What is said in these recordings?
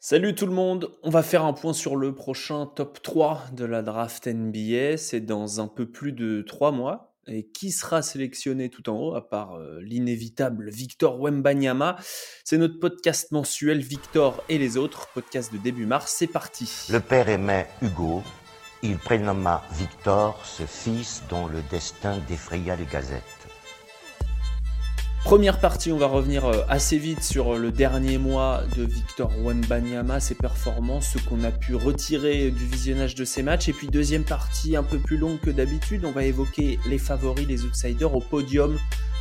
Salut tout le monde, on va faire un point sur le prochain top 3 de la draft NBA, c'est dans un peu plus de 3 mois. Et qui sera sélectionné tout en haut, à part euh, l'inévitable Victor Wembanyama? C'est notre podcast mensuel Victor et les autres, podcast de début mars, c'est parti. Le père aimait Hugo, il prénomma Victor, ce fils dont le destin défraya les gazettes. Première partie, on va revenir euh, assez vite sur euh, le dernier mois de Victor Wembanyama, ses performances, ce qu'on a pu retirer du visionnage de ses matchs. Et puis deuxième partie, un peu plus longue que d'habitude, on va évoquer les favoris, les outsiders au podium de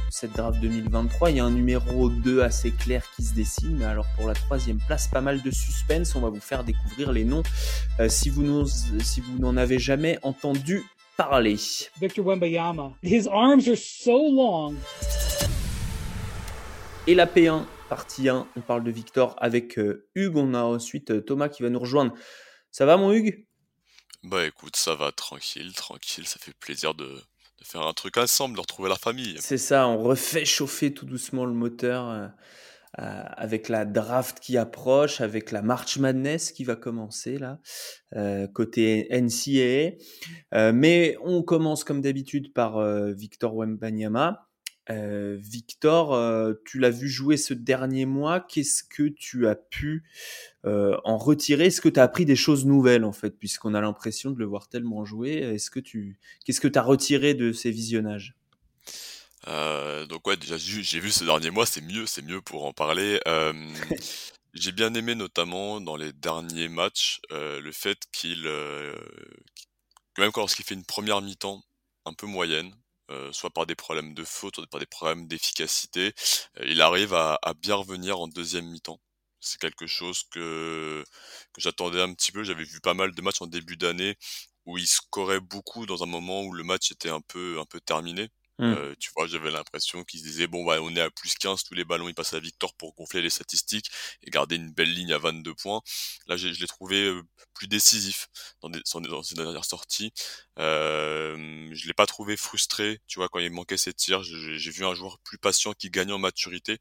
cette draft 2023. Il y a un numéro 2 assez clair qui se dessine, mais alors pour la troisième place, pas mal de suspense. On va vous faire découvrir les noms euh, si vous n'en avez jamais entendu parler. Victor Wembanyama, his arms are so long. Et la P1, partie 1, on parle de Victor avec euh, Hugues. On a ensuite euh, Thomas qui va nous rejoindre. Ça va mon Hugues? Bah écoute, ça va tranquille, tranquille. Ça fait plaisir de, faire un truc ensemble, de retrouver la famille. C'est ça, on refait chauffer tout doucement le moteur euh, avec la draft qui approche, avec la March Madness qui va commencer là, côté NCAA. mais on commence comme d'habitude par Victor Wembanyama. Euh, Victor, euh, tu l'as vu jouer ce dernier mois. Qu'est-ce que tu as pu euh, en retirer? Est-ce que tu as appris des choses nouvelles en fait, puisqu'on a l'impression de le voir tellement jouer? Est-ce que tu, qu'est-ce que tu as retiré de ces visionnages? Donc ouais, déjà j'ai vu ce dernier mois, c'est mieux, c'est mieux pour en parler. j'ai bien aimé notamment dans les derniers matchs le fait qu'il, même quand lorsqu'il fait une première mi-temps un peu moyenne, euh, soit par des problèmes de faute, soit par des problèmes d'efficacité, euh, il arrive à, bien revenir en deuxième mi-temps. C'est quelque chose que, que j'attendais un petit peu. J'avais vu pas mal de matchs en début d'année où il scorait beaucoup dans un moment où le match était un peu, un peu terminé. Mmh. Euh, tu vois, j'avais l'impression qu'ils se disaient bon bah on est à plus 15, tous les ballons ils passent à Victor pour gonfler les statistiques et garder une belle ligne à 22 points. Là, je, l'ai trouvé euh, plus décisif dans, des, dans ses dernières sorties. Euh, je l'ai pas trouvé frustré, tu vois, quand il manquait ses tirs. J'ai vu un joueur plus patient qui gagne en maturité.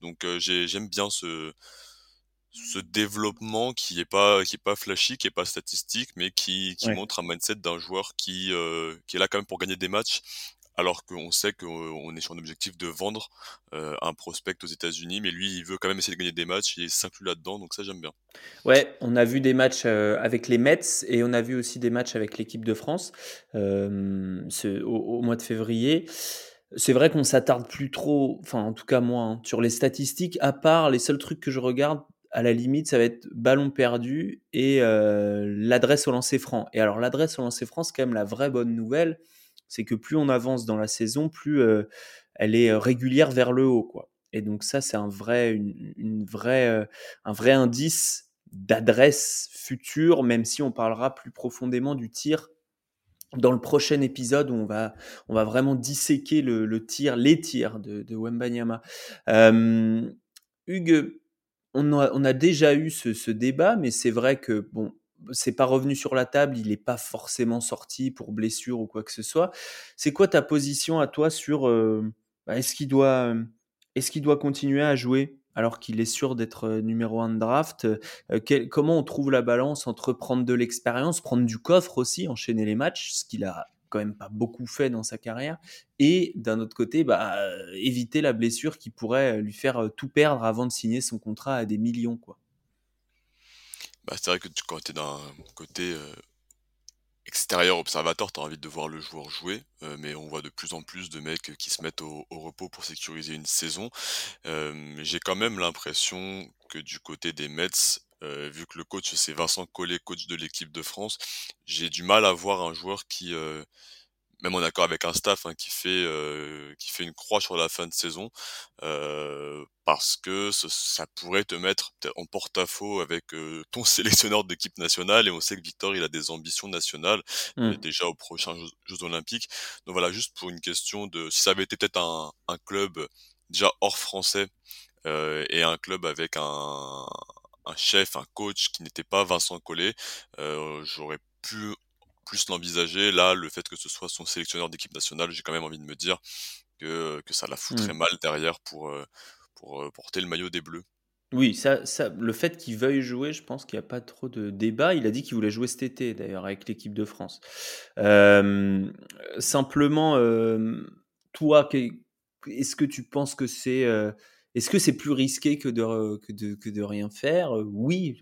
Donc euh, j'aime bien ce ce développement qui est pas qui est pas flashy, qui est pas statistique, mais qui, qui montre un mindset d'un joueur qui euh, qui est là quand même pour gagner des matchs alors qu'on sait qu'on est sur un objectif de vendre euh, un prospect aux États-Unis, mais lui, il veut quand même essayer de gagner des matchs, il s'inclut là-dedans, donc ça j'aime bien. Ouais, on a vu des matchs euh, avec les Mets et on a vu aussi des matchs avec l'équipe de France euh, au, mois de février. C'est vrai qu'on s'attarde plus trop, enfin en tout cas moi, hein, sur les statistiques, à part les seuls trucs que je regarde, à la limite, ça va être ballon perdu et l'adresse au lancer franc. Et alors l'adresse au lancer franc, c'est quand même la vraie bonne nouvelle c'est que plus on avance dans la saison, plus elle est régulière vers le haut, quoi. Et donc ça, c'est un vrai, une, un vrai indice d'adresse future, même si on parlera plus profondément du tir dans le prochain épisode où on va, on va vraiment disséquer le, tir, les tirs de, Wembanyama. Hugues, on a, on a, déjà eu ce, ce débat, mais c'est vrai que bon, c'est pas revenu sur la table, il n'est pas forcément sorti pour blessure ou quoi que ce soit. C'est quoi ta position à toi sur euh, bah, est-ce qu'il doit, est-ce qu'il doit continuer à jouer alors qu'il est sûr d'être euh, numéro un de draft? Euh, Comment on trouve la balance entre prendre de l'expérience, prendre du coffre aussi, enchaîner les matchs, ce qu'il a quand même pas beaucoup fait dans sa carrière, et d'un autre côté, bah, éviter la blessure qui pourrait lui faire tout perdre avant de signer son contrat à des millions, quoi? Bah, c'est vrai que quand tu es d'un côté euh, extérieur observateur, tu as envie de voir le joueur jouer, euh, mais on voit de plus en plus de mecs qui se mettent au, repos pour sécuriser une saison. Euh, j'ai quand même l'impression que du côté des Mets, vu que le coach c'est Vincent Collet, coach de l'équipe de France, j'ai du mal à voir un joueur qui même en accord avec un staff hein, qui fait euh, qui fait une croix sur la fin de saison euh, parce que ça pourrait te mettre en porte-à-faux avec euh, ton sélectionneur d'équipe nationale et on sait que Victor il a des ambitions nationales mmh. déjà aux prochains Jeux, Olympiques donc voilà juste pour une question de si ça avait été peut-être un, un club déjà hors français et un club avec un un chef, un coach qui n'était pas Vincent Collet, j'aurais pu plus l'envisager. Là, le fait que ce soit son sélectionneur d'équipe nationale, j'ai quand même envie de me dire que, que ça la foutrait mmh. mal derrière pour, euh, pour euh, porter le maillot des Bleus. Oui, ça ça le fait qu'il veuille jouer, je pense qu'il y a pas trop de débat. Il a dit qu'il voulait jouer cet été d'ailleurs avec l'équipe de France. Simplement, toi, est-ce que tu penses que c'est, heu, est-ce que c'est plus risqué que de que de que de rien faire? Heu, oui,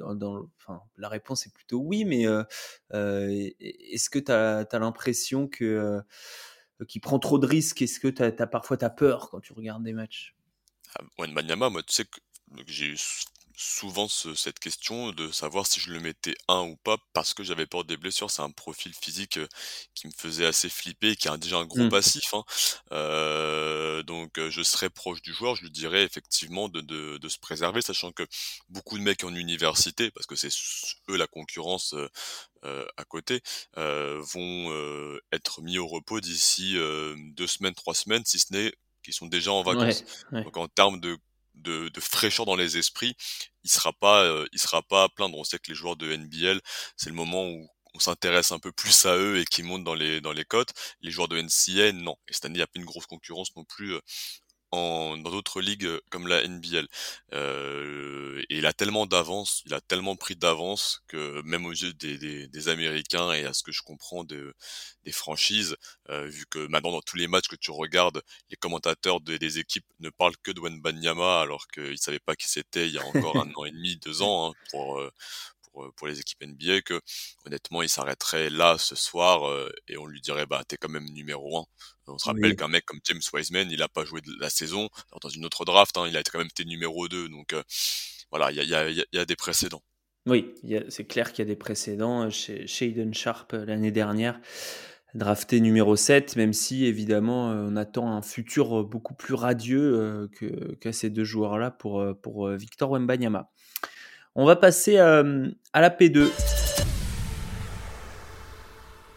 enfin, la réponse est plutôt oui, mais, heu, est est-ce que tu as l'impression que, qu'il prend trop de risques? Est-ce que tu as parfois tu as peur quand tu regardes des matchs? Ah, moi, tu sais que j'ai souvent ce- cette question de savoir si je le mettais un ou pas parce que j'avais peur des blessures. C'est un profil physique qui me faisait assez flipper et qui a déjà un gros Mmh. passif. hein. Euh, donc je serais proche du joueur, je lui dirais effectivement de, de, de se préserver, sachant que beaucoup de mecs en université, parce que c'est s- eux la concurrence à côté, euh, vont euh, être mis au repos d'ici euh, deux semaines, trois semaines, si ce n'est qu'ils sont déjà en vacances. Ouais, ouais. Donc en termes de, de, de fraîcheur dans les esprits, il sera pas, euh, il sera pas à plaindre. On sait que les joueurs de NBL, c'est le moment où on s'intéresse un peu plus à eux et qui montent dans les dans les cotes. Les joueurs de NCA, non. Et cette année, il n'y a pas une grosse concurrence non plus euh, en dans d'autres ligues euh, comme la NBL. Heu et il a tellement d'avance, il a tellement pris d'avance que même aux yeux des des des Américains et à ce que je comprends de des franchises, heu, vu que maintenant dans tous les matchs que tu regardes, les commentateurs de des équipes ne parlent que de Wembanyama alors qu'ils savaient pas qui c'était il y a encore un an et demi, 2 ans, hein, pour, pour, heu, pour les équipes NBA que honnêtement il s'arrêterait là ce soir, heu et on lui dirait: «Bah, t'es quand même numéro un on se rappelle Oui. qu'un mec comme James Wiseman, il a pas joué de la saison. Dans une autre draft, hein, il a quand même été numéro 2. Donc euh, voilà, il y a, il y, a, il y a des précédents. Oui, c'est clair qu'il y a des précédents, heu, chez Shaedon Sharp, l'année dernière, drafté numéro 7, même si évidemment, on attend un futur, beaucoup plus radieux, que qu'à ces 2 joueurs-là pour, pour, Victor Wembanyama. On va passer, hem, à la P2.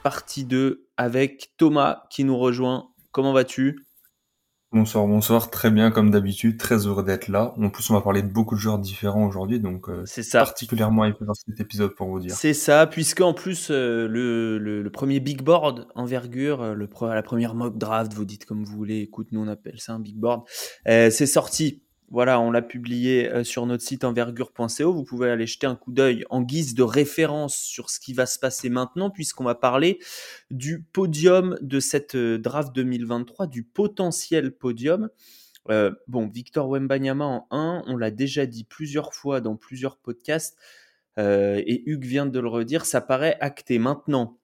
Partie 2 avec Thomas qui nous rejoint. Comment vas-tu? Bonsoir, bonsoir, très bien comme d'habitude, très heureux d'être là. En plus, on va parler de beaucoup de joueurs différents aujourd'hui, donc euh, C'est ça. particulièrement par cet épisode pour vous dire. C'est ça, puisque en plus euh, le, le, le premier big board envergure, euh, le, la première mock draft, vous dites comme vous voulez, écoute, nous on appelle ça un big board, euh, c'est sorti. Voilà, on l'a publié euh, sur notre site envergure.co. Vous pouvez aller jeter un coup d'œil en guise de référence sur ce qui va se passer maintenant, puisqu'on va parler du podium de cette euh, draft 2023, du potentiel podium. Euh, bon, Victor Wembanyama en 1, on l'a déjà dit plusieurs fois dans plusieurs podcasts, et Hugues vient de le redire, ça paraît acté. Maintenant,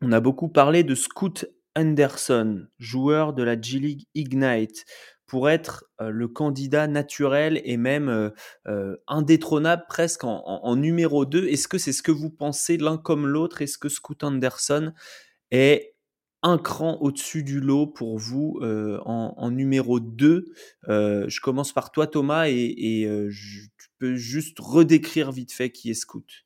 on a beaucoup parlé de Scoot Anderson, joueur de la G League Ignite, pour être le candidat naturel et même indétrônable presque en, numéro 2. Est-ce que c'est ce que vous pensez l'un comme l'autre? Est-ce que Scoot Anderson est un cran au-dessus du lot pour vous en, numéro 2 Euh, Je commence par toi Thomas et, tu peux juste redécrire vite fait qui est Scoot.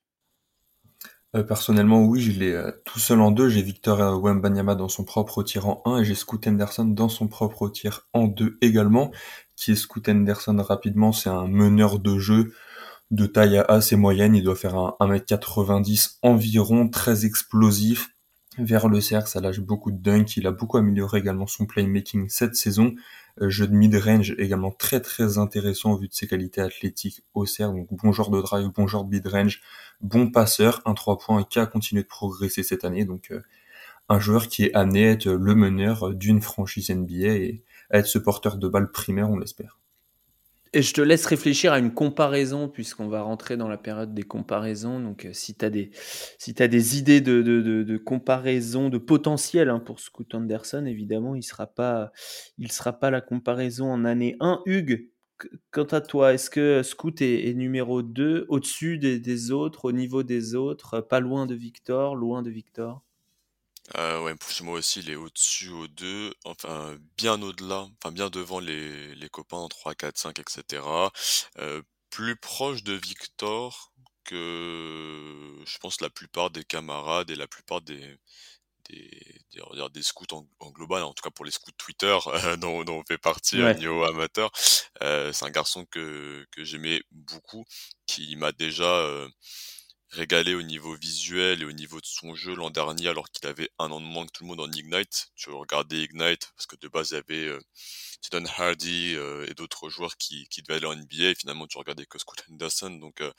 Euh, personnellement, oui, je l'ai euh, tout seul en deux. J'ai Victor euh, Wembanyama dans son propre tir en 1 et j'ai Scoot Henderson dans son propre tir en 2 également. Qui est Scoot Henderson rapidement C'est un meneur de jeu de taille assez moyenne. Il doit faire un 1m90 environ, très explosif. Vers le cercle, ça lâche beaucoup de dunk. Il a beaucoup amélioré également son playmaking cette saison. Euh, jeu de mid-range également très très intéressant au vu de ses qualités athlétiques au cercle. Donc bon genre de drive, bon genre de mid-range, bon passeur, un 3 points qui a continué de progresser cette année. Donc euh, un joueur qui est amené à être le meneur d'une franchise NBA et à être ce porteur de balle primaire, on l'espère. Et je te laisse réfléchir à une comparaison, puisqu'on va rentrer dans la période des comparaisons. Donc, euh, si tu as des, si des idées de, de, de, comparaison, de potentiel hein, pour Scoot Anderson, évidemment, il ne sera, pas, il sera pas la comparaison en année 1. Hugues, qu- quant à toi, est-ce que Scoot est, numéro 2, au-dessus des, des autres, au niveau des autres, pas loin de Victor, loin de Victor? Euh, ouais, pour moi aussi, il est au-dessus, au 2, enfin bien au-delà, enfin bien devant les, les copains en 3, 4, 5, etc. Euh, plus proche de Victor que je pense la plupart des camarades et la plupart des, des, des, on va dire des scouts en, en global, en tout cas pour les scouts Twitter euh, dont, dont on fait partie euh, Ouais. niveau amateur. Euh, c'est un garçon que, que j'aimais beaucoup, qui m'a déjà euh, régalé au niveau visuel et au niveau de son jeu l'an dernier alors qu'il avait un an de moins que tout le monde en Ignite. Tu regardais Ignite parce que de base il y avait euh, Hardy euh, et d'autres joueurs qui, qui devaient aller en NBA et finalement tu regardais que Scott Henderson. Donc euh,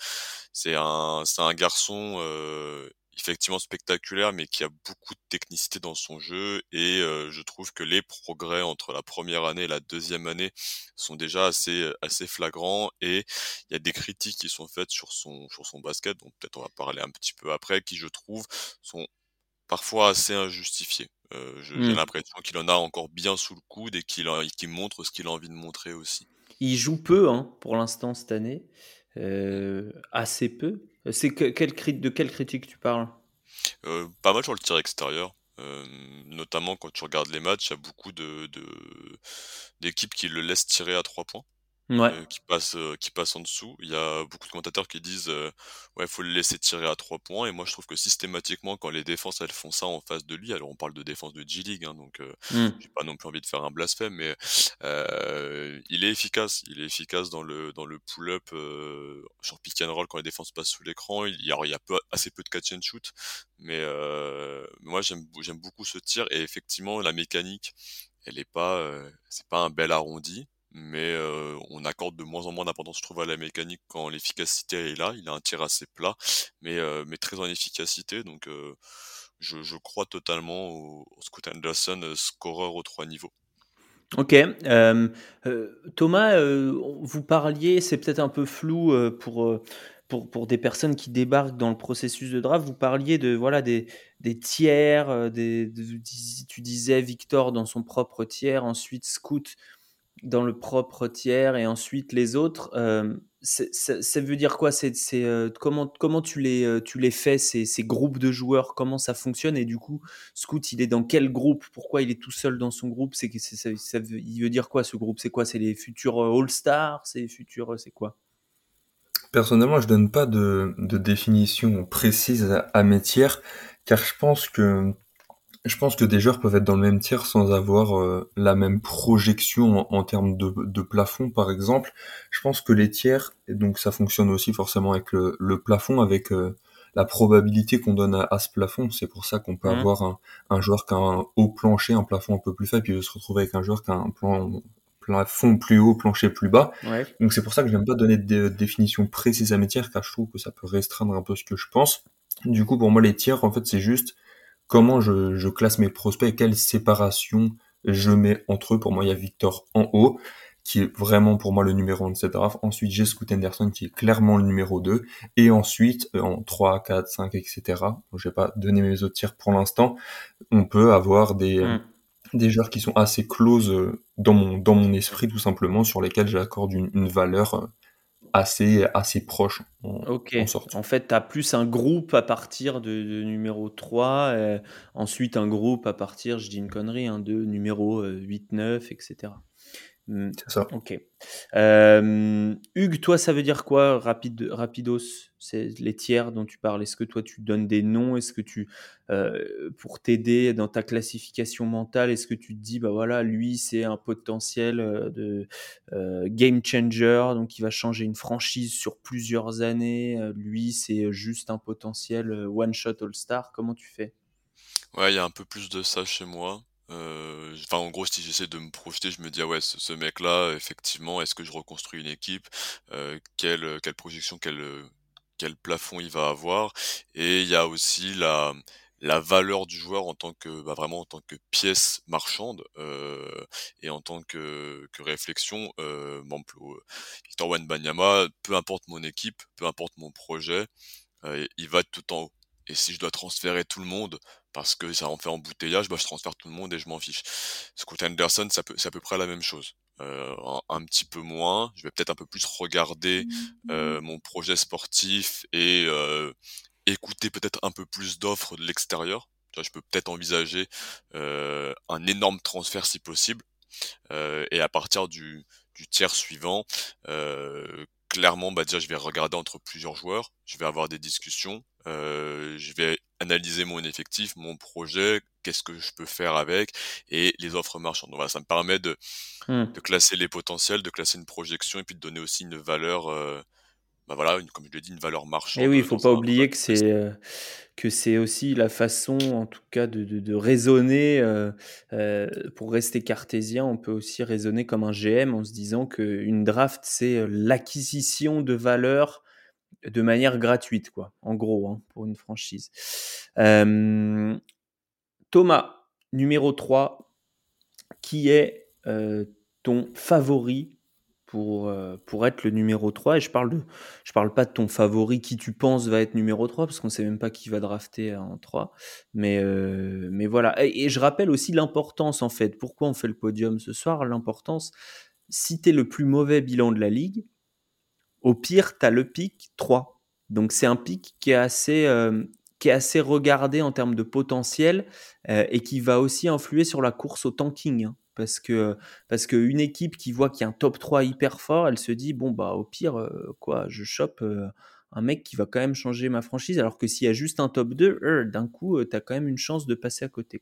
c'est un c'est un garçon euh, effectivement spectaculaire, mais qui a beaucoup de technicité dans son jeu. Et euh, je trouve que les progrès entre la première année et la deuxième année sont déjà assez assez flagrants. Et il y a des critiques qui sont faites sur son sur son basket, donc peut-être on va parler un petit peu après, qui je trouve sont parfois assez injustifiées. Euh, j'ai mmh. l'impression qu'il en a encore bien sous le coude et qu'il qu'il montre ce qu'il a envie de montrer aussi. Il joue peu hein, pour l'instant cette année, euh, assez peu. C'est que, quel, de quelle critique tu parles? Euh, Pas mal sur le tir extérieur. Euh, notamment quand tu regardes les matchs, il y a beaucoup de d'équipes qui le laissent tirer à trois points. Euh, qui passe euh, qui passe en dessous. Il y a beaucoup de commentateurs qui disent euh, ouais faut le laisser tirer à trois points et moi je trouve que systématiquement quand les défenses elles font ça en face de lui, alors on parle de défense de G League hein, donc mmh. j'ai pas non plus envie de faire un blasphème mais il est efficace, il est efficace dans le dans le pull-up sur pick and roll quand les défenses passent sous l'écran. Il y a, il y a peu, assez peu de catch and shoot mais moi j'aime j'aime beaucoup ce tir et effectivement la mécanique elle est pas c'est pas un bel arrondi mais on accorde de moins en moins d'importance, je trouve, à la mécanique quand l'efficacité est là. Il a un tir assez plat, mais, mais très en efficacité. Donc, je, je, crois totalement au, Scott Anderson, scoreur aux trois niveaux. Ok. Euh, Thomas, vous parliez, c'est peut-être un peu flou pour, pour, pour, des personnes qui débarquent dans le processus de draft. Vous parliez de voilà des, des tiers, tu disais Victor dans son propre tiers, ensuite Scoot dans le propre tiers et ensuite les autres, euh, ça, veut dire quoi? Euh, comment comment tu les euh, tu les fais ces, groupes de joueurs? Comment ça fonctionne? Et du coup, Scout, il est dans quel groupe? Pourquoi il est tout seul dans son groupe? Il veut dire quoi ce groupe? C'est quoi? C'est les futurs All Stars C'est futurs c'est quoi? Personnellement, je donne pas de, définition précise à mes tiers, car je pense que je pense que des joueurs peuvent être dans le même tiers sans avoir euh, la même projection en, termes de, de, plafond, par exemple. Je pense que les tiers, et donc ça fonctionne aussi forcément avec le, le plafond, avec euh, la probabilité qu'on donne à, ce plafond. C'est pour ça qu'on peut mmh. avoir un, un, joueur qui a un haut plancher, un plafond un peu plus faible, puis il veut se retrouver avec un joueur qui a un plan, plafond plus haut, plancher plus bas. Donc c'est pour ça que je n'aime pas donner de, définition précise à mes tiers, car je trouve que ça peut restreindre un peu ce que je pense. Du coup, pour moi, les tiers, en fait, c'est juste comment je, je classe mes prospects, quelle séparation je mets entre eux. Pour moi, il y a Victor en haut, qui est vraiment pour moi le numéro 1 de cette draft. Ensuite, j'ai Scoot Anderson, qui est clairement le numéro 2. Et ensuite, euh, en 3, 4, 5, etc. Je vais pas donner mes autres tirs pour l'instant. On peut avoir des, mm. des joueurs qui sont assez close euh, dans mon, dans mon esprit, tout simplement, sur lesquels j'accorde une, une valeur euh, assez, assez proche en, ok. En, fait, tu as plus un groupe à partir de, numéro 3, euh, ensuite un groupe à partir, je dis une connerie, hein, de numéro 8, 9, etc. C'est ça. Ok. Euh, Hugues, toi, ça veut dire quoi, rapide, rapidos? Les tiers dont tu parles. Est-ce que toi, tu donnes des noms? Est-ce que tu, euh, pour t'aider dans ta classification mentale, est-ce que tu te dis, bah voilà, lui, c'est un potentiel euh, de game changer, donc il va changer une franchise sur plusieurs années. lui, c'est juste un potentiel one shot all star? Comment tu fais? Ouais, il y a un peu plus de ça chez moi. Euh, enfin, en gros, si j'essaie de me projeter, je me dis, ah ce, mec-là, effectivement, est-ce que je reconstruis une équipe? Euh, quelle, quelle projection, quel, quel plafond il va avoir Et il y a aussi la, valeur du joueur en tant que bah, vraiment en tant que pièce marchande euh, et en tant que, que réflexion euh, Victor Banyama peu importe mon équipe peu importe mon projet euh, il va tout en haut et si je dois transférer tout le monde parce que ça en fait embouteillage, bah, je transfère tout le monde et je m'en fiche. Scott Anderson, c'est à peu près la même chose. Euh, un, petit peu moins, je vais peut-être un peu plus regarder euh, mon projet sportif et euh, écouter peut-être un peu plus d'offres de l'extérieur. Je peux peut-être envisager un énorme transfert si possible. Et à partir du, du tiers suivant, clairement, bah déjà, je vais regarder entre plusieurs joueurs, je vais avoir des discussions, je vais analyser mon effectif, mon projet, qu'est-ce que je peux faire avec, et les offres marchandes. Donc voilà, ça me permet de, mmh. de classer les potentiels, de classer une projection, et puis de donner aussi une valeur, euh, bah voilà, une, comme je l'ai dit, une valeur marchande. Et oui, il euh, faut pas un- oublier que c'est euh, que c'est aussi la façon, en tout cas, de, de, de raisonner. euh, euh, pour rester cartésien, on peut aussi raisonner comme un GM en se disant qu'une draft, c'est l'acquisition de valeur de manière gratuite, quoi, en gros, hein, pour une franchise. Thomas, numéro 3, qui est euh, ton favori pour, euh, pour être le numéro 3 Et je parle, de, je parle pas de ton favori qui tu penses va être numéro 3, parce qu'on sait même pas qui va drafter en 3. Mais, euh, mais voilà. Et, et je rappelle aussi l'importance, en fait. Pourquoi on fait le podium ce soir? L'importance, si tu es le plus mauvais bilan de la ligue, au pire, tu as le pic 3. Donc c'est un pic qui est assez, euh, qui est assez regardé en termes de potentiel euh, et qui va aussi influer sur la course au tanking. hein. parce que parce qu'une équipe qui voit qu'il y a un top 3 hyper fort, elle se dit bon bah au pire euh, quoi, je chope un mec qui va quand même changer ma franchise alors que s'il y a juste un top 2, euh, d'un coup tu as quand même une chance de passer à côté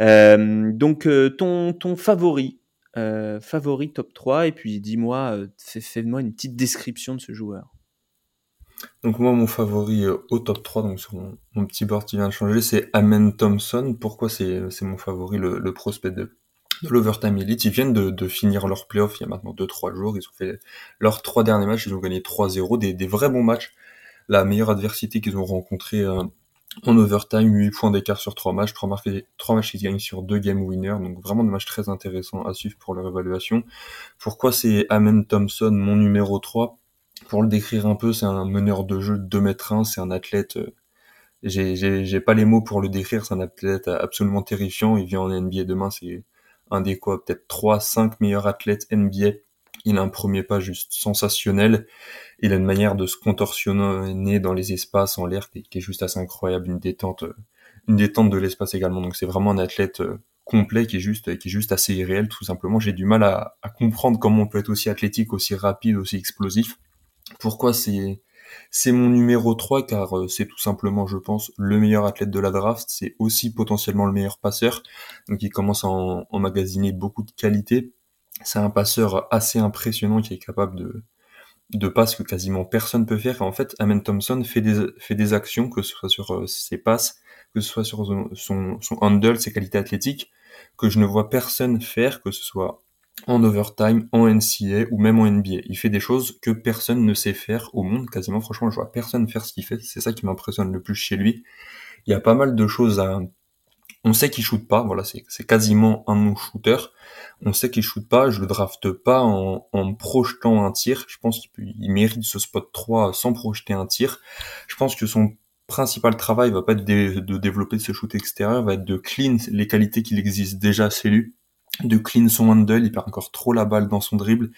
donc ton ton favori euh, favori top 3 et puis dis-moi euh, fais- fais-moi une petite description de ce joueur. Donc moi, mon favori euh, au top 3, donc sur mon, petit board qui vient de changer, c'est Amen Thompson. Pourquoi c'est mon favori, le, prospect de, de l'Overtime Elite? Ils viennent de, de finir leur playoff il y a maintenant 2-3 jours. Ils ont fait leurs trois derniers matchs, ils ont gagné 3-0, des, des vrais bons matchs. La meilleure adversité qu'ils ont rencontrée euh, en overtime, 8 points d'écart sur 3 matchs, 3 matchs, 3 matchs qu'ils gagnent sur 2 game winners, donc vraiment des matchs très intéressants à suivre pour leur évaluation. Pourquoi c'est Amen Thompson, mon numéro 3 Pour le décrire un peu, c'est un meneur de jeu de 2 mètres 1, c'est un athlète, euh, j'ai pas les mots pour le décrire, c'est un athlète absolument terrifiant, il vient en NBA demain, c'est un des quoi, peut-être 3, 5 meilleurs athlètes NBA. Il a un premier pas juste sensationnel. Il a une manière de se contorsionner dans les espaces en l'air qui, est juste assez incroyable, une détente, euh, une détente de l'espace également. Donc c'est vraiment un athlète euh, complet qui est juste, qui est juste assez irréel, tout simplement. J'ai du mal à, à comprendre comment on peut être aussi athlétique, aussi rapide, aussi explosif. Pourquoi c'est, c'est mon numéro 3 car euh, c'est tout simplement, je pense, le meilleur athlète de la draft. C'est aussi potentiellement le meilleur passeur. Donc il commence à emmagasiner beaucoup de qualité. C'est un passeur assez impressionnant qui est capable de, de passes que quasiment personne peut faire. En fait, Amen Thompson fait des, fait des actions, que ce soit sur euh, ses passes, que ce soit sur son, son handle, ses qualités athlétiques, que je ne vois personne faire, que ce soit en overtime, en NCA ou même en NBA. Il fait des choses que personne ne sait faire au monde, quasiment. Franchement, je vois personne faire ce qu'il fait. C'est ça qui m'impressionne le plus chez lui. Il y a pas mal de choses à... On sait qu'il shoot pas, voilà, c'est quasiment un non-shooter. On sait qu'il shoot pas, je le drafte pas en, en projetant un tir. Je pense qu'il mérite ce spot 3 sans projeter un tir. Je pense que son principal travail va pas être de, de développer ce shoot extérieur, va être de clean les qualités qu'il existe déjà chez lui, de clean son handle, il perd encore trop la balle dans son dribble,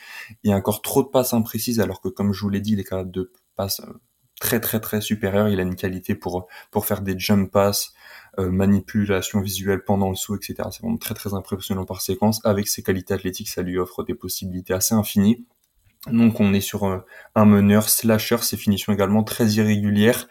il y a encore trop de passes imprécises alors que comme je vous l'ai dit, il est capable de passes euh, très très très supérieures, il a une qualité pour pour faire des jump passes, euh, manipulation visuelle pendant le saut, etc. C'est vraiment très très impressionnant par séquence. Avec ses qualités athlétiques, ça lui offre des possibilités assez infinies. Donc on est sur un, un meneur slasher, ses finitions également très irrégulières,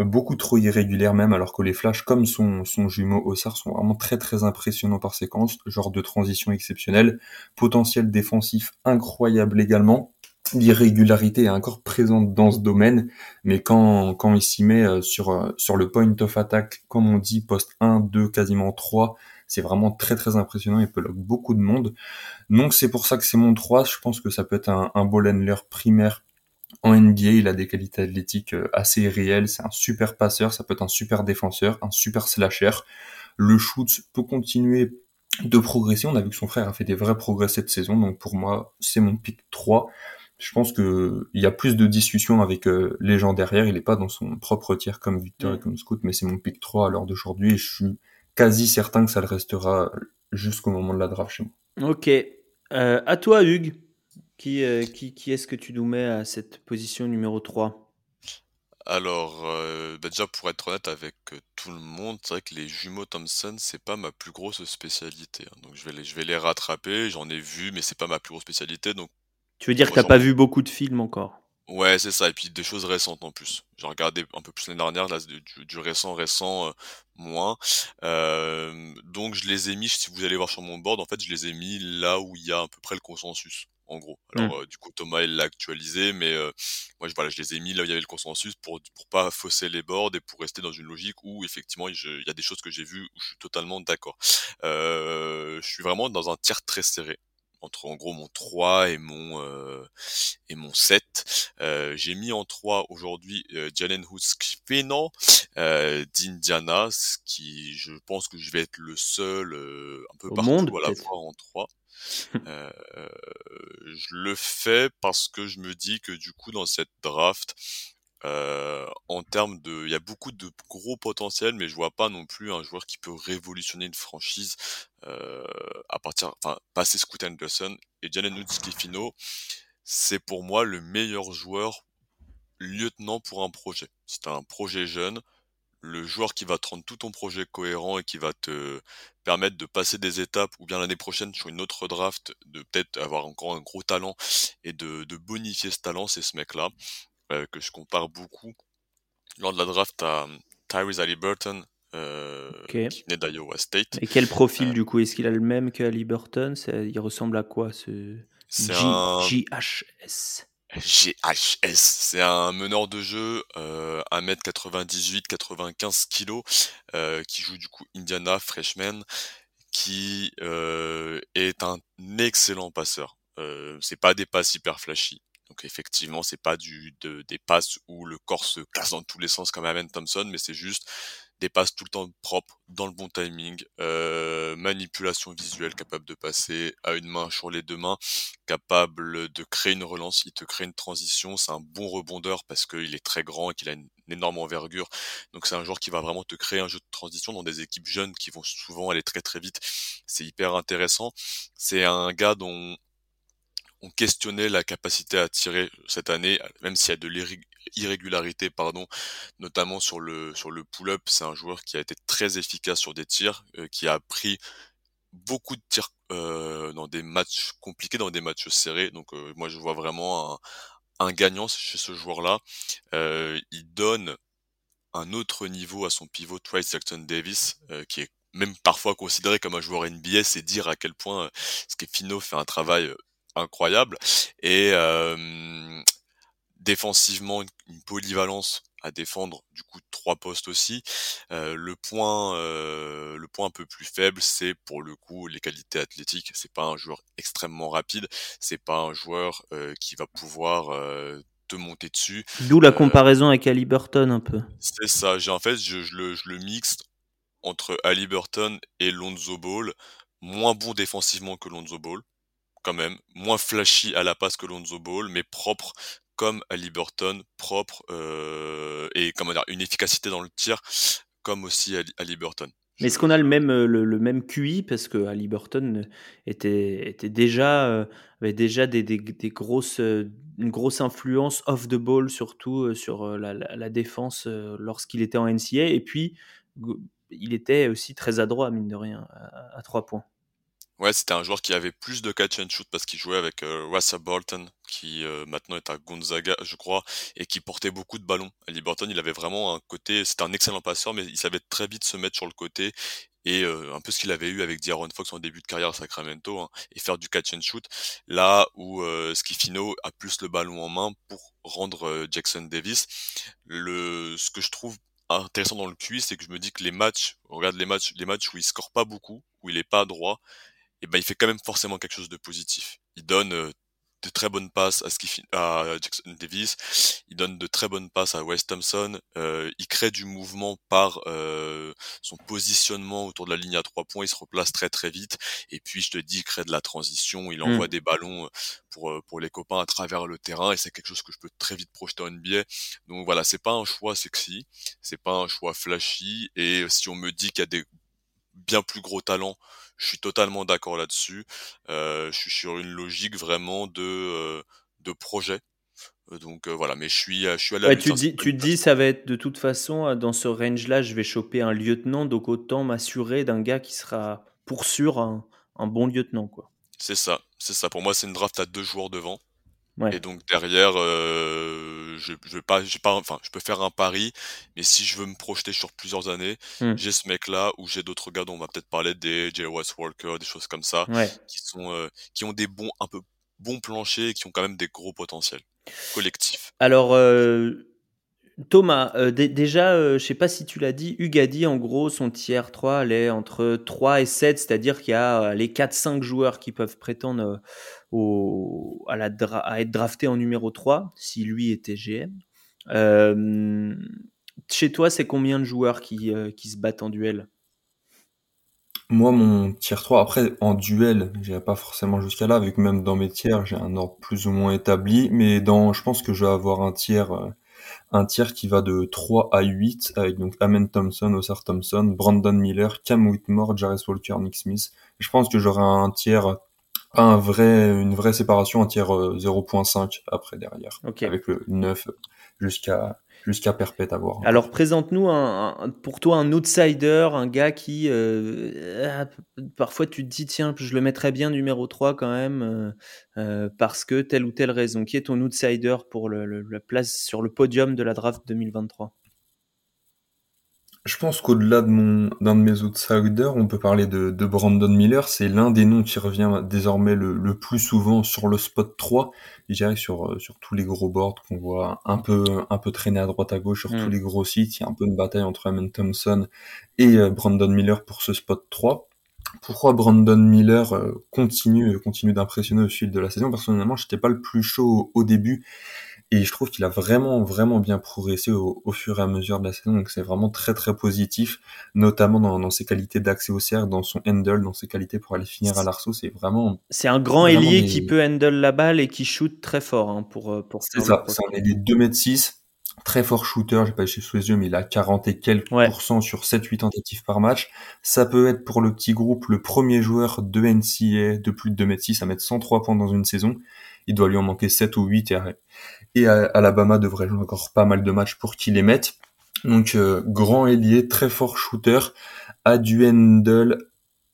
euh, beaucoup trop irrégulières même, alors que les flashs comme son, son jumeau Ossar sont vraiment très très impressionnants par séquence, genre de transition exceptionnelle, potentiel défensif incroyable également. L'irrégularité est encore présente dans ce domaine, mais quand, quand il s'y met euh, sur, euh, sur le point of attack, comme on dit, poste 1, 2, quasiment 3, c'est vraiment très très impressionnant, il peut lock beaucoup de monde. Donc c'est pour ça que c'est mon 3, je pense que ça peut être un, un ball handler primaire en NBA, il a des qualités athlétiques euh, assez réelles, c'est un super passeur, ça peut être un super défenseur, un super slasher. Le shoot peut continuer de progresser, on a vu que son frère a fait des vrais progrès cette saison, donc pour moi c'est mon pick 3. Je pense que il y a plus de discussions avec euh, les gens derrière. Il est pas dans son propre tiers comme Victor et comme Scout, mais c'est mon pick 3 à l'heure d'aujourd'hui et je suis quasi certain que ça le restera jusqu'au moment de la draft chez moi. Ok. Euh, à toi, Hugues. Qui, euh, qui, qui est-ce que tu nous mets à cette position numéro 3 Alors, euh, bah déjà pour être honnête avec tout le monde, c'est vrai que les jumeaux Thompson, c'est pas ma plus grosse spécialité. hein. Donc je vais les, je vais les rattraper. J'en ai vu, mais c'est pas ma plus grosse spécialité. Donc Tu veux dire que t'as pas vu beaucoup de films encore? Ouais, c'est ça. Et puis des choses récentes en plus. J'ai regardé un peu plus l'année dernière, là, du, du récent, récent, euh, moins. Euh, donc je les ai mis. Si vous allez voir sur mon board, en fait, je les ai mis là où il y a à peu près le consensus. en gros. Mmh. Alors euh, du coup Thomas il l'a actualisé, mais euh, moi je, voilà, je les ai mis là où il y avait le consensus pour pour pas fausser les boards et pour rester dans une logique où effectivement il y a des choses que j'ai vues où je suis totalement d'accord. Euh, je suis vraiment dans un tiers très serré entre en gros mon 3 et mon euh, et mon 7. Euh, j'ai mis en 3 aujourd'hui euh, Jalen Hoods-Spino euh, d'Indiana, ce qui je pense que je vais être le seul euh, un peu Au partout monde, à la peut-être. voir en 3. Euh, je le fais parce que je me dis que du coup dans cette draft, euh, en termes de, il y a beaucoup de gros potentiel, mais je vois pas non plus un joueur qui peut révolutionner une franchise euh, à partir, enfin, passer Scoot Anderson. Et Jalen Hoods-Sclifino, c'est pour moi le meilleur joueur lieutenant pour un projet. C'est un projet jeune, le joueur qui va te rendre tout ton projet cohérent et qui va te permettre de passer des étapes ou bien l'année prochaine sur une autre draft, de peut-être avoir encore un gros talent et de, de bonifier ce talent, c'est ce mec-là euh, que je compare beaucoup lors de la draft à Tyrese Halliburton euh, qui venait d'Iowa State. Et quel profil Euh, du coup? Est-ce qu'il a le même que Burton Il ressemble à quoi ce J- un JHS GHS, c'est un meneur de jeu, euh, 1m98, 95 kg, euh, qui joue du coup Indiana, freshman, qui euh, est un excellent passeur. Euh, c'est pas des passes hyper flashy. Donc effectivement, c'est pas du de, des passes où le corps se casse dans tous les sens comme Amen Thompson, mais c'est juste des passes tout le temps propres, dans le bon timing, euh, manipulation visuelle capable de passer à une main sur les deux mains, capable de créer une relance, il te crée une transition, c'est un bon rebondeur parce qu'il est très grand et qu'il a une, une énorme envergure. Donc c'est un joueur qui va vraiment te créer un jeu de transition dans des équipes jeunes qui vont souvent aller très très vite. C'est hyper intéressant. C'est un gars dont on questionnait la capacité à tirer cette année, même s'il y a de l'irrégularité, pardon, notamment sur le sur le pull-up. C'est un joueur qui a été très efficace sur des tirs, euh, qui a pris beaucoup de tirs euh, dans des matchs compliqués, dans des matchs serrés. Donc euh, moi je vois vraiment un, gagnant chez ce joueur-là. Euh, il donne un autre niveau à son pivot Trice Jackson Davis, euh, qui est même parfois considéré comme un joueur NBA, c'est dire à quel point euh, Skeffino fait un travail euh, incroyable. Et défensivement, une, une, polyvalence à défendre, du coup trois postes aussi. Euh, le point, euh, le point un peu plus faible, c'est pour le coup les qualités athlétiques. C'est pas un joueur extrêmement rapide, c'est pas un joueur euh, qui va pouvoir te monter dessus. D'où la comparaison avec Ali Burton un peu. C'est ça. J'ai en fait, je, je, le, je le mixte entre Ali Burton et Lonzo Ball, moins bon défensivement que Lonzo Ball quand même, moins flashy à la passe que Lonzo Ball, mais propre comme Ali Burton, propre euh, et comment dire, une efficacité dans le tir comme aussi Ali Burton. Mais est-ce qu'on a le même, le, le, même QI Parce que Ali Burton était, était déjà, euh, avait déjà des, des, des grosses, euh, une grosse influence off the ball, surtout euh, sur la, la, la défense euh, lorsqu'il était en NCA. Et puis, il était aussi très adroit, mine de rien, à, à trois points. Ouais, c'était un joueur qui avait plus de catch and shoot parce qu'il jouait avec euh, Russell Bolton, qui euh, maintenant est à Gonzaga, je crois, et qui portait beaucoup de ballons. Ali Burton, il avait vraiment un côté, c'était un excellent passeur, mais il savait très vite se mettre sur le côté et euh, un peu ce qu'il avait eu avec D'Aaron Fox en début de carrière à Sacramento, hein, et faire du catch and shoot. Là où euh, Skifino a plus le ballon en main pour rendre euh, Jackson Davis. Le, ce que je trouve intéressant dans le QI, c'est que je me dis que les matchs, on regarde les matchs, les matchs où il score pas beaucoup, où il est pas droit, et ben il fait quand même forcément quelque chose de positif. Il donne euh, de très bonnes passes à, Skiffy, à Jackson Davis, il donne de très bonnes passes à Wes Thompson, euh, il crée du mouvement par euh, son positionnement autour de la ligne à trois points, il se replace très très vite, et puis je te dis, il crée de la transition, il envoie mmh. des ballons pour pour les copains à travers le terrain, et c'est quelque chose que je peux très vite projeter en NBA. Donc voilà, c'est pas un choix sexy, c'est pas un choix flashy, et si on me dit qu'il y a des bien plus gros talents, je suis totalement d'accord là-dessus. Euh, je suis sur une logique vraiment de euh, de projet. Donc euh, voilà, mais je suis je suis à la ouais, tu dis tu dis ça va être de toute façon dans ce range là, je vais choper un lieutenant donc autant m'assurer d'un gars qui sera pour sûr un, un bon lieutenant quoi. C'est ça, c'est ça. Pour moi, c'est une draft à deux joueurs devant. Ouais. Et donc derrière, euh, je, je vais pas, j'ai pas, enfin, je peux faire un pari, mais si je veux me projeter sur plusieurs années, mm. j'ai ce mec-là ou j'ai d'autres gars dont on va peut-être parler des J. West Walker, des choses comme ça, ouais. qui sont, euh, qui ont des bons un peu bon plancher et qui ont quand même des gros potentiels collectifs. Alors, Thomas, déjà, je sais pas si tu l'as dit, Hugues a dit en gros son tiers 3 allait entre 3 et 7, c'est-à-dire qu'il y a les 4-5 joueurs qui peuvent prétendre à, être draftés en numéro 3 si lui était GM. chez toi, c'est combien de joueurs qui, qui se battent en duel? Moi, mon tiers 3, après, en duel, j'irai pas forcément jusqu'à là, vu que même dans mes tiers, j'ai un ordre plus ou moins établi, mais dans, je pense que je vais avoir un tiers, euh, un tiers qui va de 3 à 8, avec donc Amen Thompson, Osar Thompson, Brandon Miller, Cam Whitmore, Jarvis Walker, Nick Smith. Je pense que j'aurai un tiers, un vrai, une vraie séparation, un tiers 0.5 euh, après derrière. Avec le 9 jusqu'à jusqu'à perpète à voir. Alors présente-nous un, pour toi un outsider, un gars qui euh, parfois tu te dis tiens je le mettrais bien numéro 3 quand même euh, euh, parce que telle ou telle raison. Qui est ton outsider pour le, la place sur le podium de la draft 2023 je pense qu'au-delà de mon d'un de mes outsiders, on peut parler de, de Brandon Miller. C'est l'un des noms qui revient désormais le, le, plus souvent sur le spot 3. Je dirais sur euh, sur tous les gros boards qu'on voit un peu un peu traîner à droite à gauche sur tous mm. les gros sites. Il y a un peu une bataille entre Amen Thompson et euh, Brandon Miller pour ce spot 3. Pourquoi Brandon Miller euh, continue continue d'impressionner au fil de la saison? Personnellement, j'étais pas le plus chaud au début et je trouve qu'il a vraiment, vraiment bien progressé au, fur et à mesure de la saison. Donc c'est vraiment très, très positif, notamment dans, ses qualités d'accès au cercle, dans son handle, dans ses qualités pour aller finir à l'arceau. C'est vraiment. C'est un grand ailier qui peut handle la balle et qui shoot très fort hein, pour, euh, pour C'est ça, c'est un ailier 2m6 très fort shooter, j'ai pas les chiffres sous les yeux, mais il a 40 et quelques pourcents sur 7-8 tentatives par match. Ça peut être pour le petit groupe le premier joueur de NCA de plus de 2m6 à mettre 103 points dans une saison. Il doit lui en manquer 7 ou 8 et, et Alabama devrait jouer encore pas mal de matchs pour qu'il les mette. Donc euh, grand ailier, très fort shooter, a du handle,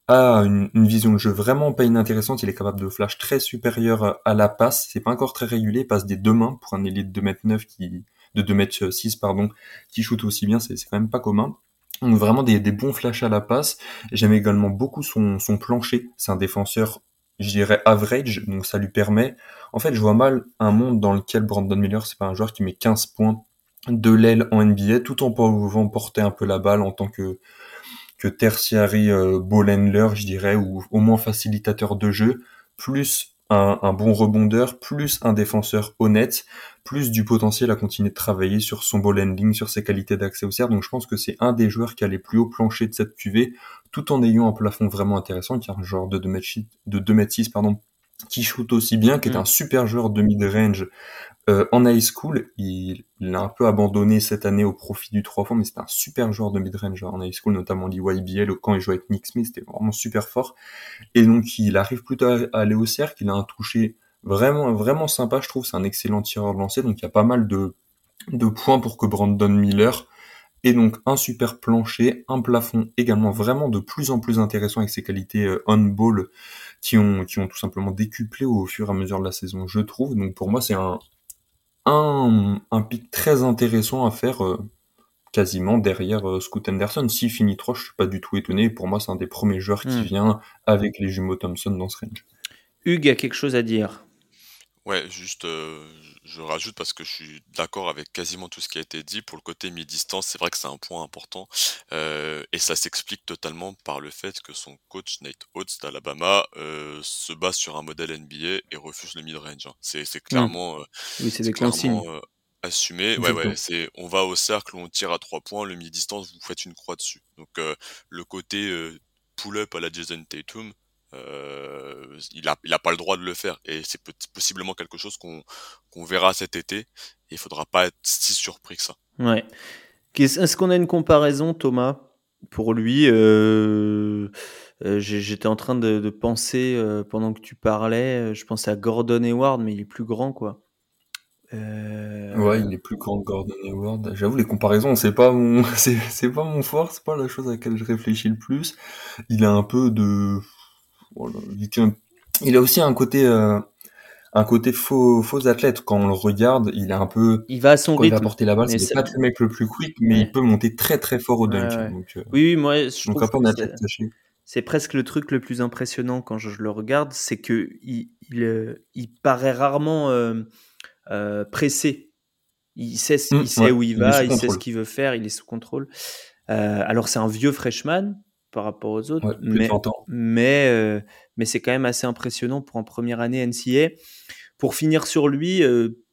a une, vision de jeu vraiment pas inintéressante. Il est capable de flash très supérieur à la passe. C'est pas encore très régulier. Il passe des deux mains pour un ailier de 2m9 qui, de 2m6 pardon, qui shoot aussi bien. C'est quand même pas commun. Donc vraiment des, bons flashs à la passe. J'aime également beaucoup son, son plancher. C'est un défenseur je dirais average, donc ça lui permet. En fait, je vois mal un monde dans lequel Brandon Miller, c'est pas un joueur qui met 15 points de l'aile en NBA, tout en pouvant porter un peu la balle en tant que que tertiary euh, ball handler, je dirais, ou au moins facilitateur de jeu, plus un, bon rebondeur, plus un défenseur honnête, plus du potentiel à continuer de travailler sur son ball handling, sur ses qualités d'accès au cerf. Donc je pense que c'est un des joueurs qui a les plus hauts planchers de cette QV, tout en ayant un plafond vraiment intéressant, qui est un genre de 2 m de 2 m 6 pardon, qui shoot aussi bien, qui est mm. un super joueur de mid-range euh, en high school. Il, il, a un peu abandonné cette année au profit du 3 fois, mais c'est un super joueur de mid-range en high school, notamment l'EYBL, quand il jouait avec Nick Smith, c'était vraiment super fort. Et donc il arrive plutôt à aller au cercle, il a un toucher vraiment vraiment sympa, je trouve, c'est un excellent tireur de lancer, donc il y a pas mal de, de points pour que Brandon Miller et donc un super plancher, un plafond également vraiment de plus en plus intéressant avec ses qualités euh, on-ball qui ont, qui ont tout simplement décuplé au fur et à mesure de la saison, je trouve. Donc pour moi, c'est un, un, un pic très intéressant à faire euh, quasiment derrière euh, Scoot Anderson. S'il finit 3, je suis pas du tout étonné. Pour moi, c'est un des premiers joueurs qui hmm. vient avec les jumeaux Thompson dans ce range. Hugues a quelque chose à dire? Ouais, juste, euh, je rajoute parce que je suis d'accord avec quasiment tout ce qui a été dit. Pour le côté mi-distance, c'est vrai que c'est un point important. Euh, et ça s'explique totalement par le fait que son coach, Nate Oates d'Alabama, euh, se base sur un modèle NBA et refuse le mid-range. Hein. C'est mmh. clairement, oui, c'est clairement assumé. Ouais, ouais, c'est on va au cercle, on tire à trois points, le mi-distance, vous faites une croix dessus. Donc le côté pull-up à la Jason Tatum, euh, il a, il a pas le droit de le faire et c'est possiblement quelque chose qu'on qu'on verra cet été. Et il faudra pas être si surpris que ça. Ouais. Est-ce qu'on a une comparaison, Thomas, pour lui euh, euh J'étais en train de, de penser euh, pendant que tu parlais, je pensais à Gordon Hayward, mais il est plus grand, quoi. Euh... Ouais, il est plus grand que Gordon Hayward. J'avoue, les comparaisons, c'est pas mon, c'est pas mon fort, c'est pas la chose à laquelle je réfléchis le plus. Il a un peu de, il, a aussi un côté, euh, un côté faux, faux athlète. Quand on le regarde, il est un peu. Il va à son rythme. Il va porter la balle. C'est pas le mec le plus quick, mais il peut monter très très fort au dunk. Donc, euh, oui, oui, moi, je trouve c'est presque le truc le plus impressionnant quand je, le regarde, c'est que il, il, paraît rarement pressé. Il sait, il mmh, sait où il va, il, sait ce qu'il veut faire, il est sous contrôle. alors c'est un vieux freshman par rapport aux autres, mais, mais, mais c'est quand même assez impressionnant pour en première année NCA. Pour finir sur lui,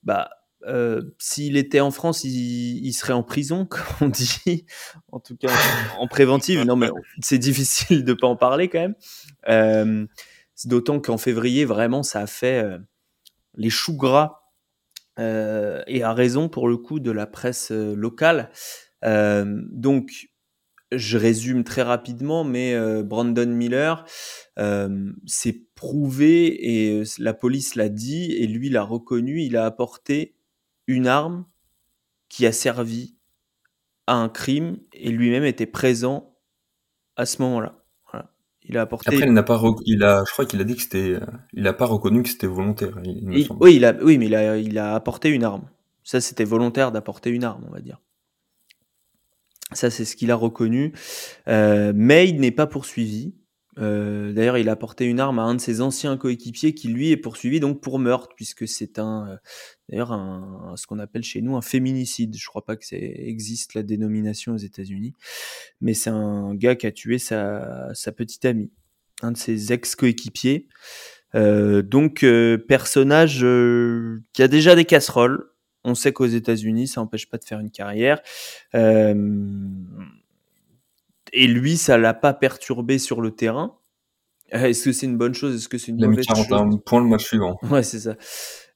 bah euh, s'il était en France, il, serait en prison, comme on dit, en tout cas en, préventive. Non, mais c'est difficile de pas en parler quand même. Euh, d'autant qu'en février, vraiment, ça a fait euh, les choux gras et a raison pour le coup de la presse locale. donc, je résume très rapidement, mais Brandon Miller, s'est prouvé et la police l'a dit et lui l'a reconnu. Il a apporté une arme qui a servi à un crime et lui-même était présent à ce moment-là. Il a apporté. Après, il n'a pas, il a, je crois qu'il a dit que c'était, euh, il n'a pas reconnu que c'était volontaire. oui, il a, oui, mais il a, il a apporté une arme. Ça, c'était volontaire d'apporter une arme, on va dire. Ça, c'est ce qu'il a reconnu. Euh, mais il n'est pas poursuivi. Euh, d'ailleurs, il a porté une arme à un de ses anciens coéquipiers qui lui est poursuivi donc pour meurtre, puisque c'est un, euh, d'ailleurs ce qu'on appelle chez nous un féminicide. Je crois pas que ça existe la dénomination aux États-Unis, mais c'est un gars qui a tué sa, sa petite amie, un de ses ex-coéquipiers. Euh, donc personnage qui a déjà des casseroles. On sait qu'aux États-Unis, ça n'empêche pas de faire une carrière. Et lui, ça l'a pas perturbé sur le terrain. Euh, est-ce que c'est une bonne chose? Est-ce que c'est une mauvaise chose? 41 points le match suivant. Ouais, c'est ça.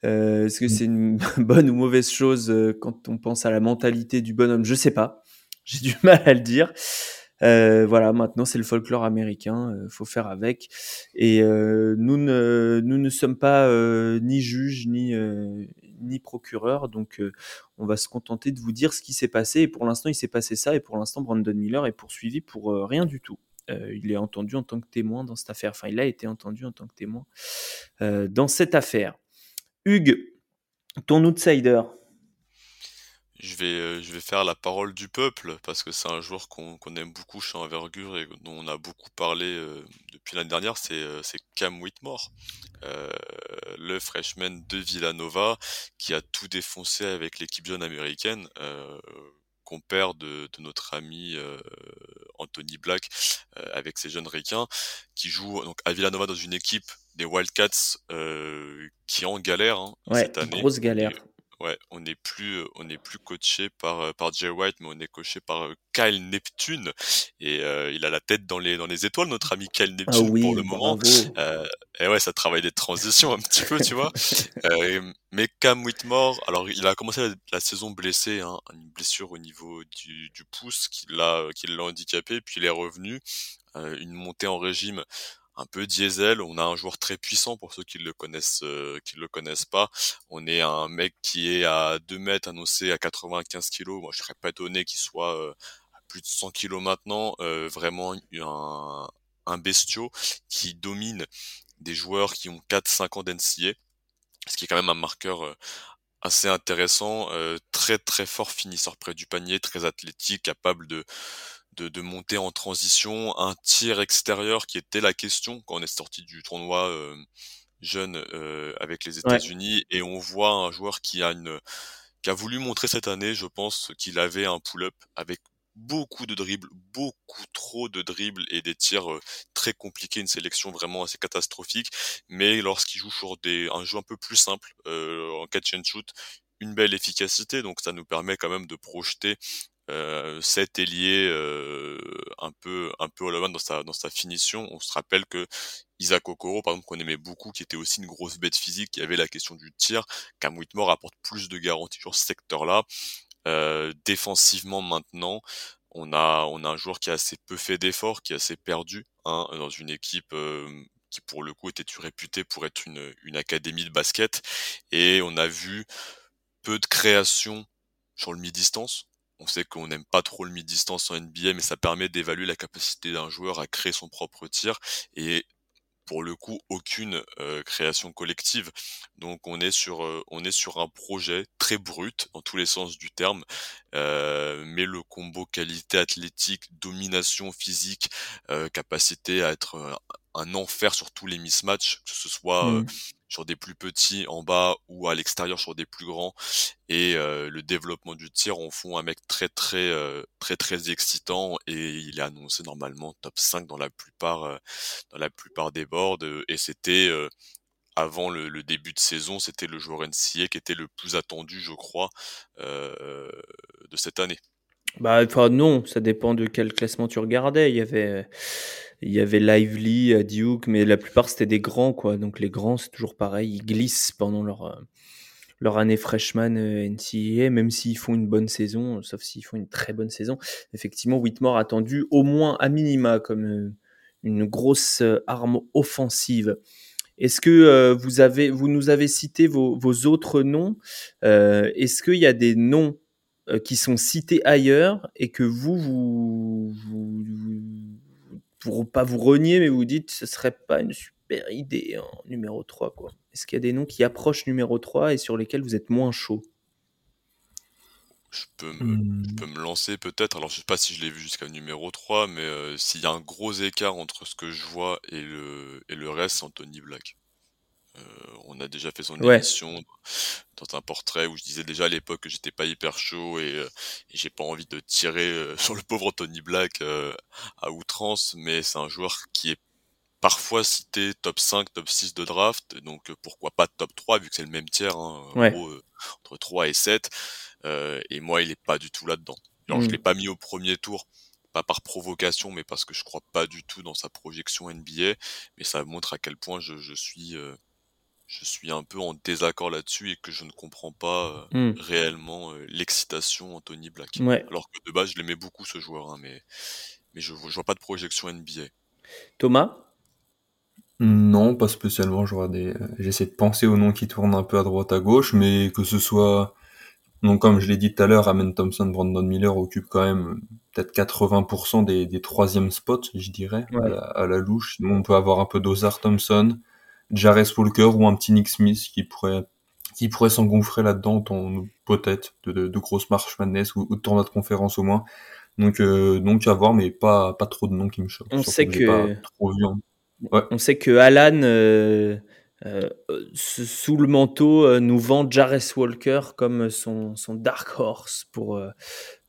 Euh, est-ce que c'est une bonne ou mauvaise chose euh, quand on pense à la mentalité du bonhomme? Je sais pas. J'ai du mal à le dire. voilà, maintenant c'est le folklore américain, faut faire avec. Et nous ne nous ne sommes pas ni juges ni ni procureur. Donc, euh, on va se contenter de vous dire ce qui s'est passé. Et pour l'instant, il s'est passé ça. Et pour l'instant, Brandon Miller est poursuivi pour euh, rien du tout. Euh, il est entendu en tant que témoin dans cette affaire. Enfin, il a été entendu en tant que témoin dans cette affaire. Hugues, ton outsider. Je vais, je vais faire la parole du peuple parce que c'est un joueur qu'on aime beaucoup chez Envergure et dont on a beaucoup parlé depuis l'année dernière, c'est Cam Whitmore, le freshman de Villanova qui a tout défoncé avec l'équipe jeune américaine, compère de, de notre ami Anthony Black avec ses jeunes ricains, qui joue donc à Villanova dans une équipe des Wildcats qui est en galère hein, cette année. Grosse galère. Ouais, on n'est plus, euh, on n'est plus coaché par euh, par Jay White, mais on est coaché par euh, Kyle Neptune et il a la tête dans les dans les étoiles, notre ami Kyle ah Neptune pour le moment. et ouais, ça travaille des transitions un petit peu, tu vois. mais Cam Whitmore, alors il a commencé la, saison blessé, hein, une blessure au niveau du, du pouce qui l'a qui l'a handicapé, puis il est revenu, une montée en régime un peu diesel. On a un joueur très puissant pour ceux qui le connaissent, euh, qui le connaissent pas. On est un mec qui est à 2 mètres, annoncé à 95 kilos. Moi, je serais pas étonné qu'il soit euh, à plus de 100 kilos maintenant. Euh, vraiment un, un bestiau qui domine des joueurs qui ont 4-5 ans d'NCA, ce qui est quand même un marqueur assez intéressant, très très fort finisseur près du panier, très athlétique, capable de de, monter en transition, un tir extérieur qui était la question quand on est sorti du tournoi euh, jeune euh, avec les États-Unis et on voit un joueur qui a une qui a voulu montrer cette année, je pense, qu'il avait un pull-up avec beaucoup de dribbles, beaucoup trop de dribbles et des tirs euh, très compliqués, une sélection vraiment assez catastrophique. Mais lorsqu'il joue sur des, un jeu un peu plus simple, en catch and shoot, une belle efficacité, donc ça nous permet quand même de projeter euh, cet ailier euh, un peu un peu all dans sa dans sa finition. On se rappelle que Isaac Okoro, par exemple, qu'on aimait beaucoup, qui était aussi une grosse bête physique, qui avait la question du tir. Cam Whitmore apporte plus de garanties sur ce secteur-là. Euh, défensivement maintenant, on a on a un joueur qui a assez peu fait d'efforts, qui a assez perdu hein, dans une équipe euh, qui pour le coup était réputée pour être une, une académie de basket. Et on a vu peu de création sur le mi-distance. On sait qu'on n'aime pas trop le mid-distance en NBA, mais ça permet d'évaluer la capacité d'un joueur à créer son propre tir et pour le coup aucune euh, création collective. Donc on est sur euh, on est sur un projet très brut dans tous les sens du terme, euh, mais le combo qualité athlétique, domination physique, capacité à être un enfer sur tous les mismatchs, que ce soit Mmh. Sur des plus petits en bas ou à l'extérieur sur des plus grands. Et le développement du tir en font un mec très très très très excitant et il est annoncé normalement top 5 dans la plupart dans la plupart des boards et c'était avant le, début de saison, c'était le joueur NCA qui était le plus attendu, je crois, euh, de cette année. Bah, enfin non, ça dépend de quel classement tu regardais. Il y avait, il y avait Lively, Duke, mais la plupart c'était des grands quoi. Donc les grands c'est toujours pareil, ils glissent pendant leur leur année freshman NCAA, même s'ils font une bonne saison, sauf s'ils font une très bonne saison. Effectivement, Whitmore attendu au moins à minima comme une grosse arme offensive. Est-ce que euh, vous, avez, vous nous avez cité vos, vos autres noms euh, Est-ce qu'il y a des noms euh, qui sont cités ailleurs et que vous, vous, pour pas vous renier, mais vous dites ce serait pas une super idée en numéro 3 quoi Est-ce qu'il y a des noms qui approchent numéro 3 et sur lesquels vous êtes moins chaud? Je peux, me, mmh. je peux me lancer peut-être. Alors, je sais pas si je l'ai vu jusqu'à numéro 3, mais euh, s'il y a un gros écart entre ce que je vois et le, et le reste, c'est Anthony Black. Euh, on a déjà fait son Ouais. émission dans un portrait où je disais déjà à l'époque que j'étais pas hyper chaud et, euh, et j'ai pas envie de tirer euh, sur le pauvre Anthony Black euh, à outrance, mais c'est un joueur qui est parfois cité top 5, top 6 de draft, donc euh, pourquoi pas top 3 vu que c'est le même tiers, hein, en Ouais. gros, euh, entre 3 et 7. Euh, et moi, il est pas du tout là-dedans. Alors, je Mm. l'ai pas mis au premier tour, pas par provocation, mais parce que je crois pas du tout dans sa projection NBA. Mais ça montre à quel point je, je suis, euh, je suis un peu en désaccord là-dessus et que je ne comprends pas euh, Mm. réellement euh, l'excitation Anthony Black. Ouais. Alors que de base, je l'aimais beaucoup ce joueur, hein, mais mais je, vois- je vois pas de projection NBA. Thomas? Non, pas spécialement. Des... J'essaie de penser aux noms qui tournent un peu à droite à gauche, mais que ce soit, donc comme je l'ai dit tout à l'heure, Amen Thompson, Brandon Miller occupent quand même euh, peut-être 80% des, des troisièmes spots, je dirais, à, la, à la louche. Sinon, on peut avoir un peu d'Ozar Thompson, Jarez Walker ou un petit Nick Smith qui pourrait qui pourrait s'engouffrer là-dedans, ton peut-être de, de, de grosses marches madness ou, ou de tournoi de conférence au moins. Donc, euh, donc à voir, mais pas pas trop de noms qui me choquent. On Surtout sait que j'ai pas que- trop vu en- On sait que Alan, euh, euh, sous le manteau, euh, nous vend Jarvis Walker comme son, son dark horse pour,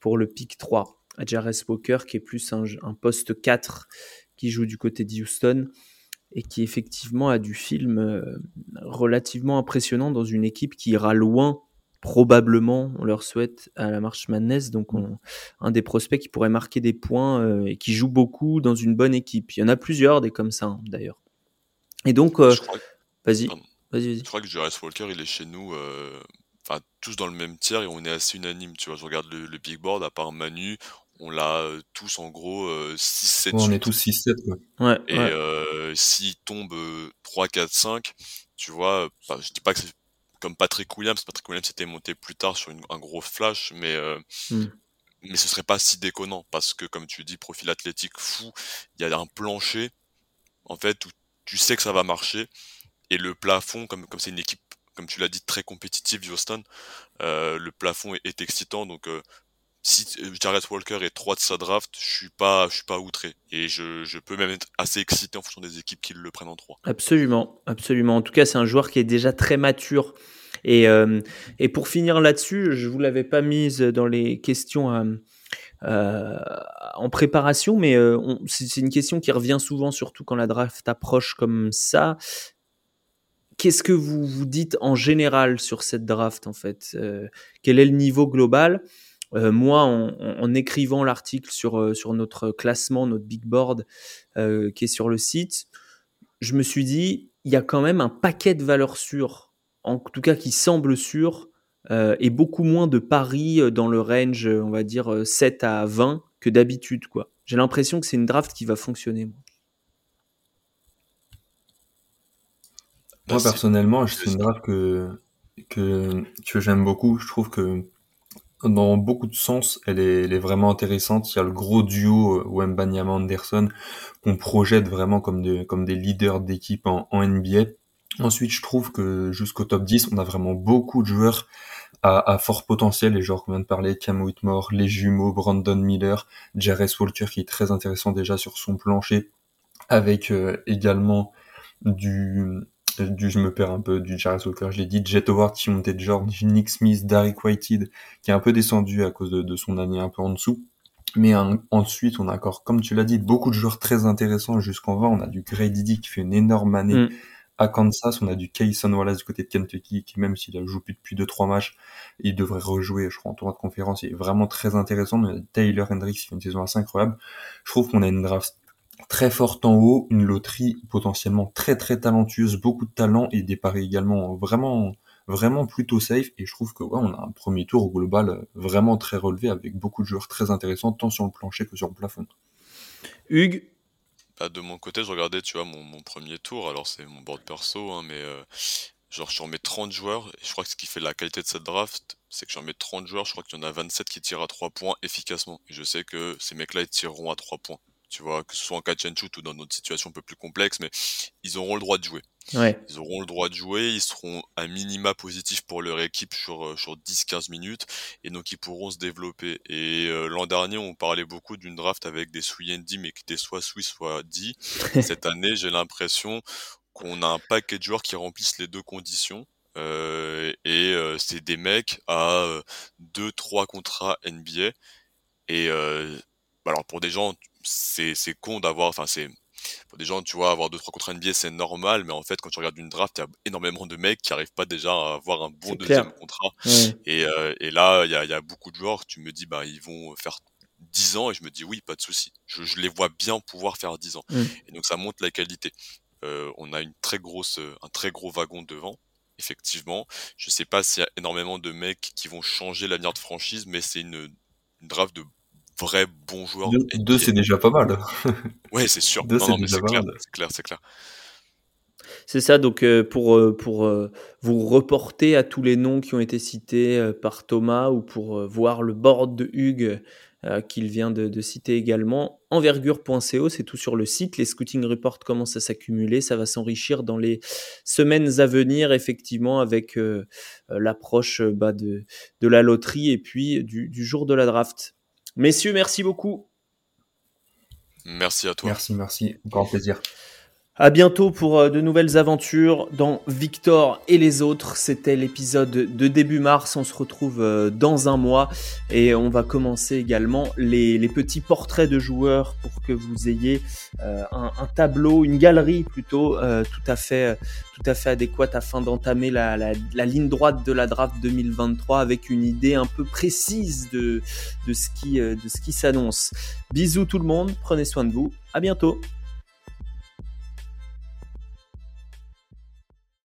pour le pick 3. Jarvis Walker, qui est plus un, un poste 4 qui joue du côté de Houston et qui effectivement a du film euh, relativement impressionnant dans une équipe qui ira loin probablement, on leur souhaite à la Marche Madness, donc on- un des prospects qui pourrait marquer des points euh, et qui joue beaucoup dans une bonne équipe. Il y en a plusieurs des comme ça hein, d'ailleurs. Et donc, euh, vas-y, vas-y, vas-y. je crois que Jarvis Walker, il est chez nous, euh, enfin tous dans le même tiers et on est assez unanime. Tu vois, je regarde le, le big board, à part Manu, on l'a euh, tous en gros euh, 6, 7, Ouais, on 8. est tous 6-7, quoi. Ouais, Et ouais. euh, s'il tombe euh, 3, 4, 5, tu vois, enfin, je dis pas que c'est comme Patrick Williams, Patrick Williams était monté plus tard sur une- un gros flash, mais euh, Hmm. mais ce serait pas si déconnant parce que comme tu dis, profil athlétique fou, il y a un plancher en fait où tu sais que ça va marcher et le plafond, comme comme c'est une équipe, comme tu l'as dit, très compétitive, Houston, euh, le plafond est, est excitant donc euh, si euh, Jared Walker est 3 de sa draft, je suis pas, je suis pas outré. Et je, peux même être assez excité en fonction des équipes qui le prennent en 3. Absolument, absolument. En tout cas, c'est un joueur qui est déjà très mature. Et, euh, pour finir là-dessus, je vous l'avais pas mise dans les questions euh, en préparation, mais c'est une question qui revient souvent, surtout quand la draft approche comme ça. Qu'est-ce que vous vous dites en général sur cette draft en fait? Quel est le niveau global? Euh, Moi, en, écrivant l'article sur, euh, sur notre classement, notre big board euh, qui est sur le site, je me suis dit, il y a quand même un paquet de valeurs sûres, en tout cas qui semblent sûres, euh, et beaucoup moins de paris dans le range, on va dire, euh, 7 à 20 que d'habitude. quoi. J'ai l'impression que c'est une draft qui va fonctionner. moi. Personnellement, c'est une draft que, que, que j'aime beaucoup. Je trouve que dans beaucoup de sens, elle est, elle est vraiment intéressante. Il y a le gros duo euh, Wembanyama Anderson qu'on projette vraiment comme, comme des leaders d'équipe en, en NBA. Ensuite, je trouve que jusqu'au top 10, on a vraiment beaucoup de joueurs à, fort potentiel, les joueurs qu'on vient de parler, Cam Whitmore, les jumeaux, Brandon Miller, Jarez Walker qui est très intéressant déjà sur son plancher, avec euh, également du, du, je me perds un peu, du Jarez Walker, je l'ai dit, Jet Howard, Monté George, Nick Smith, Derek Whitehead, qui est un peu descendu à cause de, son année un peu en dessous. Mais ensuite, on a encore, comme tu l'as dit, beaucoup de joueurs très intéressants jusqu'en 20. On a du Grady Didi qui fait une énorme année. Mm. À Kansas, on a du Kayson Wallace du côté de Kentucky, qui même s'il a joué plus depuis 2-3 matchs, il devrait rejouer, je crois, en tournoi de conférence. Il est vraiment très intéressant. On a Taylor Hendricks qui fait une saison assez incroyable. Je trouve qu'on a une draft très forte en haut, une loterie potentiellement très très talentueuse, beaucoup de talent et des paris également vraiment vraiment plutôt safe. Et je trouve que ouais, on a un premier tour au global vraiment très relevé avec beaucoup de joueurs très intéressants tant sur le plancher que sur le plafond. Hugues? Bah, de mon côté, je regardais, tu vois, mon, premier tour, alors c'est mon board perso, hein, mais euh, genre je remets 30 joueurs, et je crois que ce qui fait la qualité de cette draft, c'est que j'en mets 30 joueurs, je crois qu'il y en a 27 qui tirent à 3 points efficacement. Et je sais que ces mecs-là, ils tireront à 3 points tu vois, que ce soit en catch and shoot ou dans d'autres situations un peu plus complexes, mais ils auront le droit de jouer. Ils auront le droit de jouer, ils seront un minima positif pour leur équipe sur, euh, sur 10-15 minutes, et donc ils pourront se développer. Et euh, l'an dernier, on parlait beaucoup d'une draft avec des D, mais qui étaient soit Swiss, soit D. Cette année, j'ai l'impression qu'on a un paquet de joueurs qui remplissent les deux conditions. Euh, et c'est des mecs à 2-3 contrats NBA. Et alors pour des gens, c'est c'est con d'avoir enfin c'est pour des gens tu vois avoir deux trois contrats NBA c'est normal mais en fait quand tu regardes une draft il y a énormément de mecs qui arrivent pas déjà à avoir un bon deuxième contrat. Et, euh, et là il y a, y a beaucoup de joueurs tu me dis bah ils vont faire 10 ans et je me dis oui pas de souci. Je, je les vois bien pouvoir faire 10 ans. Et donc ça montre la qualité. Euh, on a une très grosse un très gros wagon devant effectivement. Je sais pas s'il y a énormément de mecs qui vont changer l'avenir de franchise mais c'est une, une draft de vrai bon joueur. Deux, c'est déjà pas mal. ouais, c'est sûr. Deux, c'est clair, c'est clair, c'est ça, donc euh, pour, euh, pour euh, vous reporter à tous les noms qui ont été cités par Thomas ou pour voir le board de Hugues qu'il vient de, citer également, envergure.co, c'est tout sur le site. Les scouting reports commencent à s'accumuler, ça va s'enrichir dans les semaines à venir, effectivement, avec l'approche bah, de, de la loterie et puis du, du jour de la draft. Messieurs, merci beaucoup. Merci à toi. Merci, merci. Grand plaisir. À bientôt pour euh, de nouvelles aventures dans Victor et les autres. C'était l'épisode de début mars. On se retrouve euh, dans un mois et on va commencer également les, petits portraits de joueurs pour que vous ayez euh, un, tableau, une galerie plutôt tout à fait tout à fait adéquate afin d'entamer la, ligne droite de la draft 2023 avec une idée un peu précise de, de ce qui de ce qui s'annonce. Bisous tout le monde. Prenez soin de vous. À bientôt.